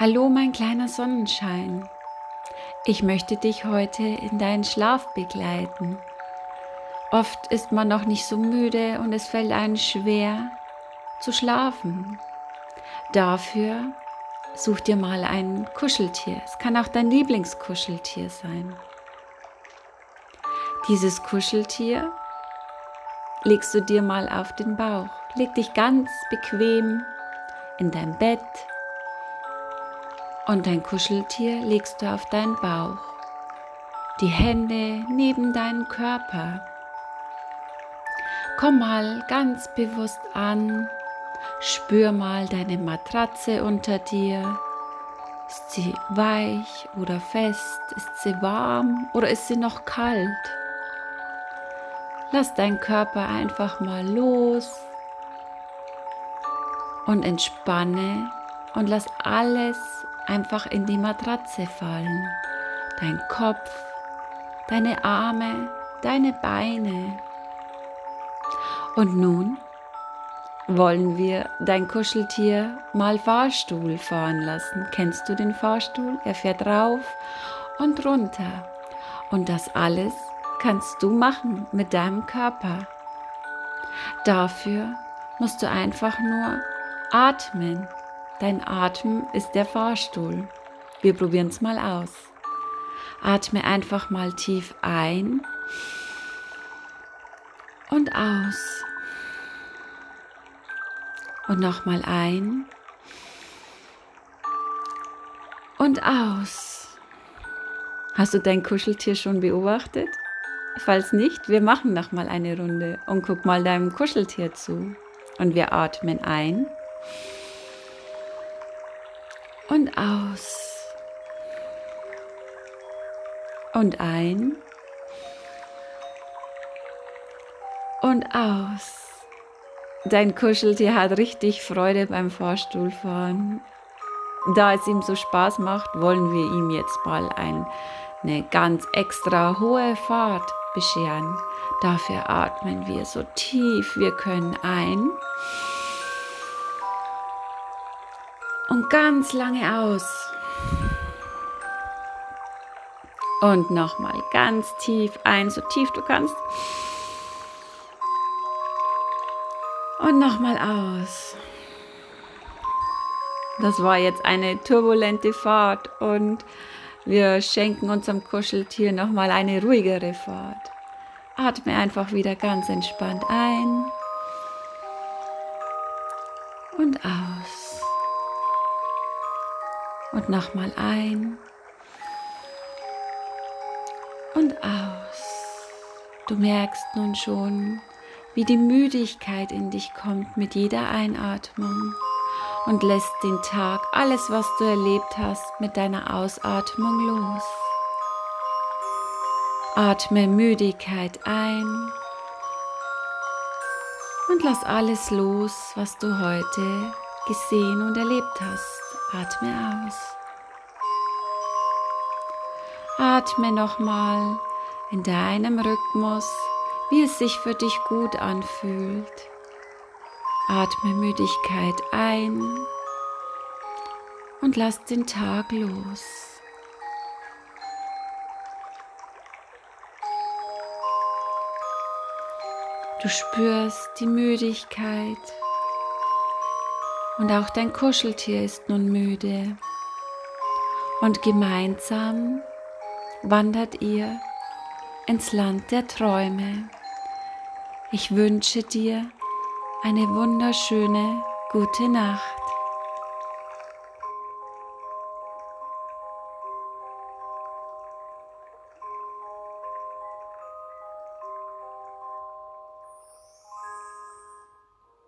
Hallo mein kleiner Sonnenschein. Ich möchte dich heute in deinen Schlaf begleiten. Oft ist man noch nicht so müde und es fällt einem schwer zu schlafen. Dafür such dir mal ein Kuscheltier. Es kann auch dein Lieblingskuscheltier sein. Dieses Kuscheltier legst du dir mal auf den Bauch. Leg dich ganz bequem in dein Bett und dein Kuscheltier legst du auf deinen Bauch, die Hände neben deinen Körper. Komm mal ganz bewusst an, spür mal deine Matratze unter dir. Ist sie weich oder fest? Ist sie warm oder ist sie noch kalt? Lass deinen Körper einfach mal los und entspanne und lass alles einfach in die Matratze fallen. Dein Kopf, deine Arme, deine Beine. Und nun wollen wir dein Kuscheltier mal Fahrstuhl fahren lassen. Kennst du den Fahrstuhl? Er fährt rauf und runter. Und das alles kannst du machen mit deinem Körper. Dafür musst du einfach nur atmen. Dein Atem ist der Fahrstuhl. Wir probieren es mal aus. Atme einfach mal tief ein und aus. Und nochmal ein und aus. Hast du dein Kuscheltier schon beobachtet? Falls nicht, wir machen nochmal eine Runde und guck mal deinem Kuscheltier zu. Und wir atmen ein und aus. Und ein. Und aus. Dein Kuscheltier hat richtig Freude beim Fahrstuhlfahren. Da es ihm so Spaß macht, wollen wir ihm jetzt mal ein, eine ganz extra hohe Fahrt bescheren. Dafür atmen wir so tief wir können ein. Und ganz lange aus. Und nochmal ganz tief ein, so tief du kannst. Und nochmal aus. Das war jetzt eine turbulente Fahrt und wir schenken unserem Kuscheltier nochmal eine ruhigere Fahrt. Atme einfach wieder ganz entspannt ein und aus und nochmal ein und aus. Du merkst nun schon, wie die Müdigkeit in dich kommt mit jeder Einatmung und lässt den Tag, alles was du erlebt hast, mit deiner Ausatmung los. Atme Müdigkeit ein und lass alles los, was du heute gesehen und erlebt hast. Atme aus. Atme nochmal in deinem Rhythmus, wie es sich für dich gut anfühlt. Atme Müdigkeit ein und lass den Tag los. Du spürst die Müdigkeit und auch dein Kuscheltier ist nun müde. Und gemeinsam wandert ihr ins Land der Träume. Ich wünsche dir eine wunderschöne gute Nacht.